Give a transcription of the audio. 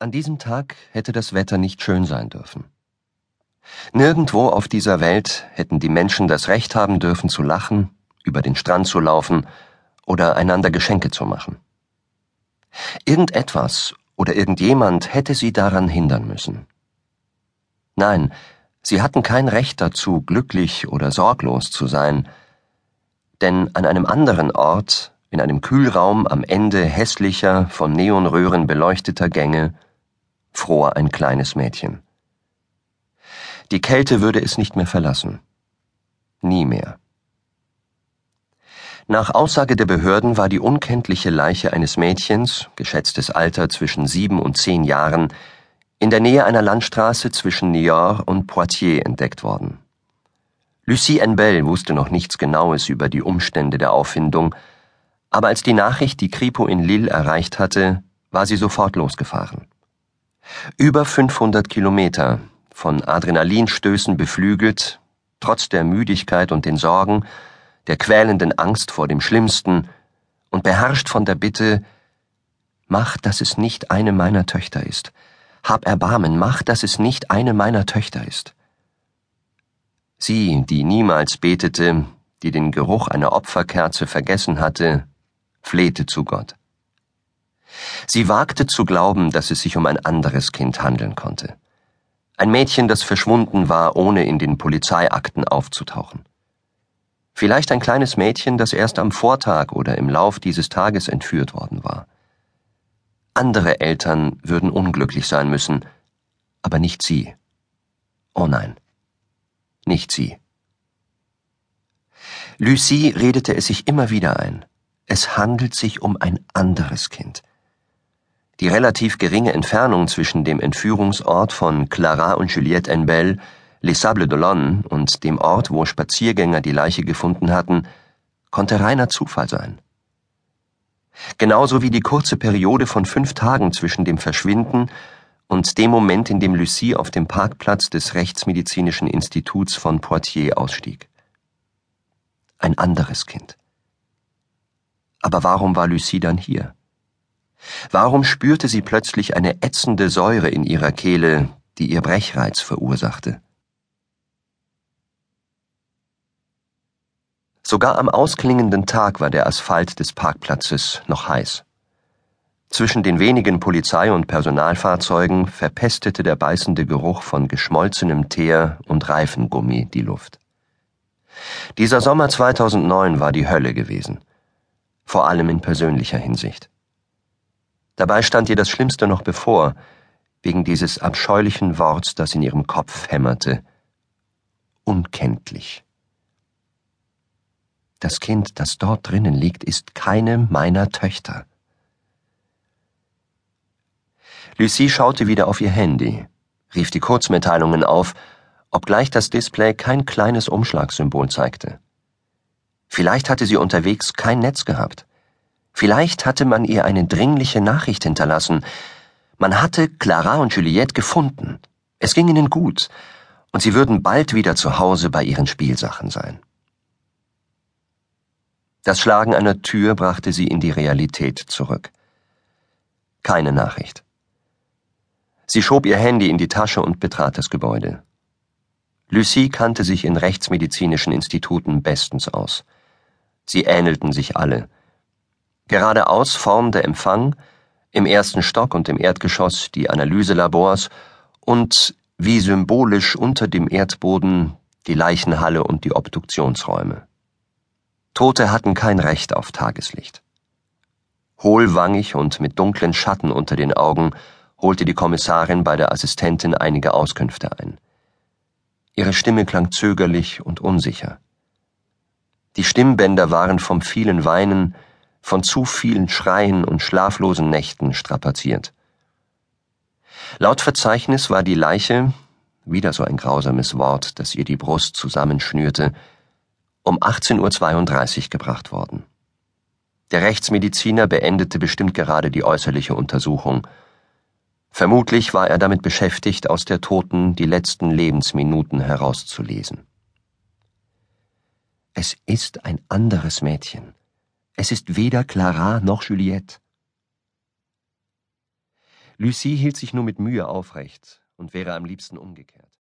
An diesem Tag hätte das Wetter nicht schön sein dürfen. Nirgendwo auf dieser Welt hätten die Menschen das Recht haben dürfen zu lachen, über den Strand zu laufen oder einander Geschenke zu machen. Irgendetwas oder irgendjemand hätte sie daran hindern müssen. Nein, sie hatten kein Recht dazu, glücklich oder sorglos zu sein, denn an einem anderen Ort, in einem Kühlraum am Ende hässlicher, von Neonröhren beleuchteter Gänge, fror ein kleines Mädchen. Die Kälte würde es nicht mehr verlassen. Nie mehr. Nach Aussage der Behörden war die unkenntliche Leiche eines Mädchens, geschätztes Alter zwischen sieben und zehn Jahren, in der Nähe einer Landstraße zwischen Niort und Poitiers entdeckt worden. Lucie Enbel wusste noch nichts Genaues über die Umstände der Auffindung, aber als die Nachricht die Kripo in Lille erreicht hatte, war sie sofort losgefahren. Über 500 Kilometer, von Adrenalinstößen beflügelt, trotz der Müdigkeit und den Sorgen, der quälenden Angst vor dem Schlimmsten und beherrscht von der Bitte, mach, dass es nicht eine meiner Töchter ist. Hab Erbarmen, mach, dass es nicht eine meiner Töchter ist. Sie, die niemals betete, die den Geruch einer Opferkerze vergessen hatte, flehte zu Gott. Sie wagte zu glauben, dass es sich um ein anderes Kind handeln konnte. Ein Mädchen, das verschwunden war, ohne in den Polizeiakten aufzutauchen. Vielleicht ein kleines Mädchen, das erst am Vortag oder im Lauf dieses Tages entführt worden war. Andere Eltern würden unglücklich sein müssen, aber nicht sie. Oh nein, nicht sie. Lucie redete es sich immer wieder ein. Es handelt sich um ein anderes Kind. Die relativ geringe Entfernung zwischen dem Entführungsort von Clara und Juliette Enbel, Les Sables d'Olonne, und dem Ort, wo Spaziergänger die Leiche gefunden hatten, konnte reiner Zufall sein. Genauso wie die kurze Periode von fünf Tagen zwischen dem Verschwinden und dem Moment, in dem Lucie auf dem Parkplatz des Rechtsmedizinischen Instituts von Poitiers ausstieg. Ein anderes Kind. Aber warum war Lucie dann hier? Warum spürte sie plötzlich eine ätzende Säure in ihrer Kehle, die ihr Brechreiz verursachte? Sogar am ausklingenden Tag war der Asphalt des Parkplatzes noch heiß. Zwischen den wenigen Polizei- und Personalfahrzeugen verpestete der beißende Geruch von geschmolzenem Teer und Reifengummi die Luft. Dieser Sommer 2009 war die Hölle gewesen, vor allem in persönlicher Hinsicht. Dabei stand ihr das Schlimmste noch bevor, wegen dieses abscheulichen Worts, das in ihrem Kopf hämmerte. Unkenntlich. Das Kind, das dort drinnen liegt, ist keine meiner Töchter. Lucie schaute wieder auf ihr Handy, rief die Kurzmitteilungen auf, obgleich das Display kein kleines Umschlagsymbol zeigte. Vielleicht hatte sie unterwegs kein Netz gehabt. Vielleicht hatte man ihr eine dringliche Nachricht hinterlassen. Man hatte Clara und Juliette gefunden. Es ging ihnen gut, und sie würden bald wieder zu Hause bei ihren Spielsachen sein. Das Schlagen einer Tür brachte sie in die Realität zurück. Keine Nachricht. Sie schob ihr Handy in die Tasche und betrat das Gebäude. Lucie kannte sich in rechtsmedizinischen Instituten bestens aus. Sie ähnelten sich alle, Geradeaus Form der Empfang, im ersten Stock und im Erdgeschoss die Analyselabors und wie symbolisch unter dem Erdboden die Leichenhalle und die Obduktionsräume. Tote hatten kein Recht auf Tageslicht. Hohlwangig und mit dunklen Schatten unter den Augen holte die Kommissarin bei der Assistentin einige Auskünfte ein. Ihre Stimme klang zögerlich und unsicher. Die Stimmbänder waren vom vielen Weinen von zu vielen Schreien und schlaflosen Nächten strapaziert. Laut Verzeichnis war die Leiche, wieder so ein grausames Wort, das ihr die Brust zusammenschnürte, um 18.32 Uhr gebracht worden. Der Rechtsmediziner beendete bestimmt gerade die äußerliche Untersuchung. Vermutlich war er damit beschäftigt, aus der Toten die letzten Lebensminuten herauszulesen. Es ist ein anderes Mädchen. Es ist weder Clara noch Juliette. Lucie hielt sich nur mit Mühe aufrecht und wäre am liebsten umgekehrt.